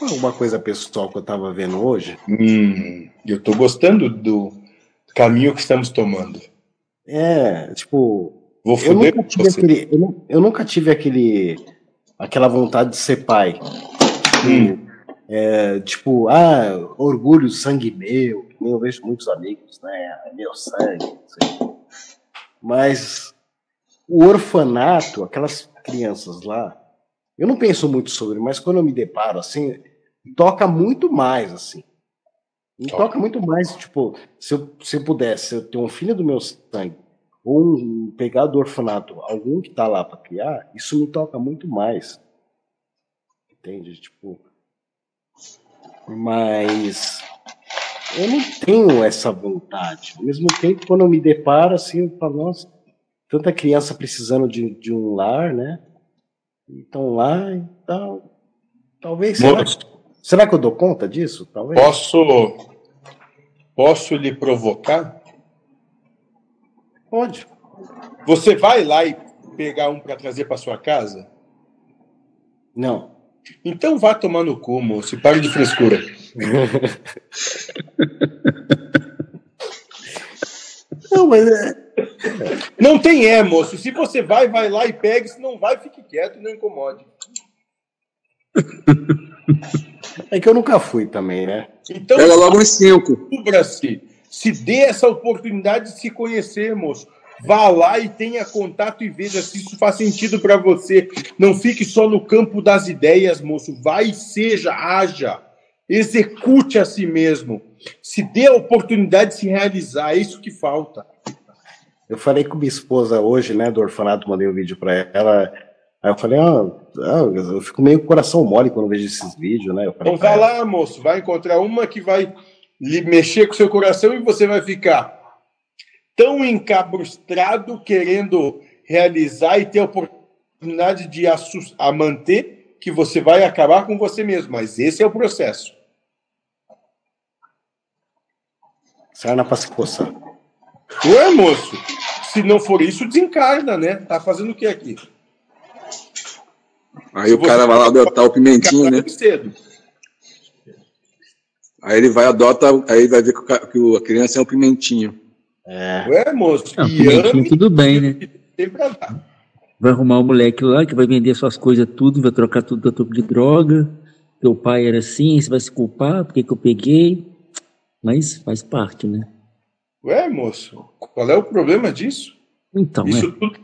Uma coisa pessoal que eu estava vendo hoje. Hum, eu estou gostando do caminho que estamos tomando. É, tipo. Vou Eu foder nunca, com tive você. aquele, eu, eu nunca tive aquele. aquela vontade de ser pai. Hum. É, tipo, ah, orgulho, sangue meu, que nem eu vejo muitos amigos, né? É meu sangue. Mas o orfanato, aquelas crianças lá, eu não penso muito sobre, mas quando eu me deparo assim, toca muito mais, assim. Me Toca. toca muito mais, tipo, se eu, se eu pudesse eu ter um filho do meu sangue, ou um, pegar do orfanato algum que tá lá para criar, isso me toca muito mais. Entende? Tipo. Mas eu não tenho essa vontade. Ao mesmo tempo, quando eu me deparo assim, eu falo, nossa, tanta criança precisando de, de um lar, né? Então lá, então. Talvez. Será, será que eu dou conta disso? Talvez. posso, posso lhe provocar? Pode. Você vai lá e pegar um para trazer para sua casa? Não. Então vá tomar no cu, moço. e Pare de frescura. Não, mas é. Não tem é, moço. Se você vai, vai lá e pega. Se não vai, fique quieto e não incomode. É que eu nunca fui também, né? Então, Pega logo uns cinco. descubra-se. Se dê essa oportunidade de se conhecer, moço. Vá lá e tenha contato e veja se isso faz sentido para você. Não fique só no campo das ideias, moço. Vai e seja, haja. Execute a si mesmo. Se dê a oportunidade de se realizar. É isso que falta. Eu falei com minha esposa hoje, né, do orfanato, mandei um vídeo pra ela. Aí eu falei, ah, ah, eu fico meio coração mole quando vejo esses vídeos, né? Eu falei Então pra vá ela, lá, moço. Vai encontrar uma que vai lhe mexer com seu coração e você vai ficar tão encabrustrado querendo realizar e ter a oportunidade de a, manter que você vai acabar com você mesmo. Mas esse é o processo. sarna pra se coçar. Ué, moço? Se não for isso, desencarna, né? Tá fazendo o que aqui? Aí o cara vai lá adotar o pimentinho, né? Cedo. Aí ele vai adota, aí vai ver que, a criança é um pimentinho. É, Ué, moço? Não, e pimentinho, ame tudo bem, né? tem pra dar. Vai arrumar um moleque lá que vai vender suas coisas tudo, vai trocar tudo da topo de droga. Teu pai era assim, você vai se culpar, porque que eu peguei? Mas faz parte, né? Ué, moço? Qual é o problema disso? Então, Isso é. tudo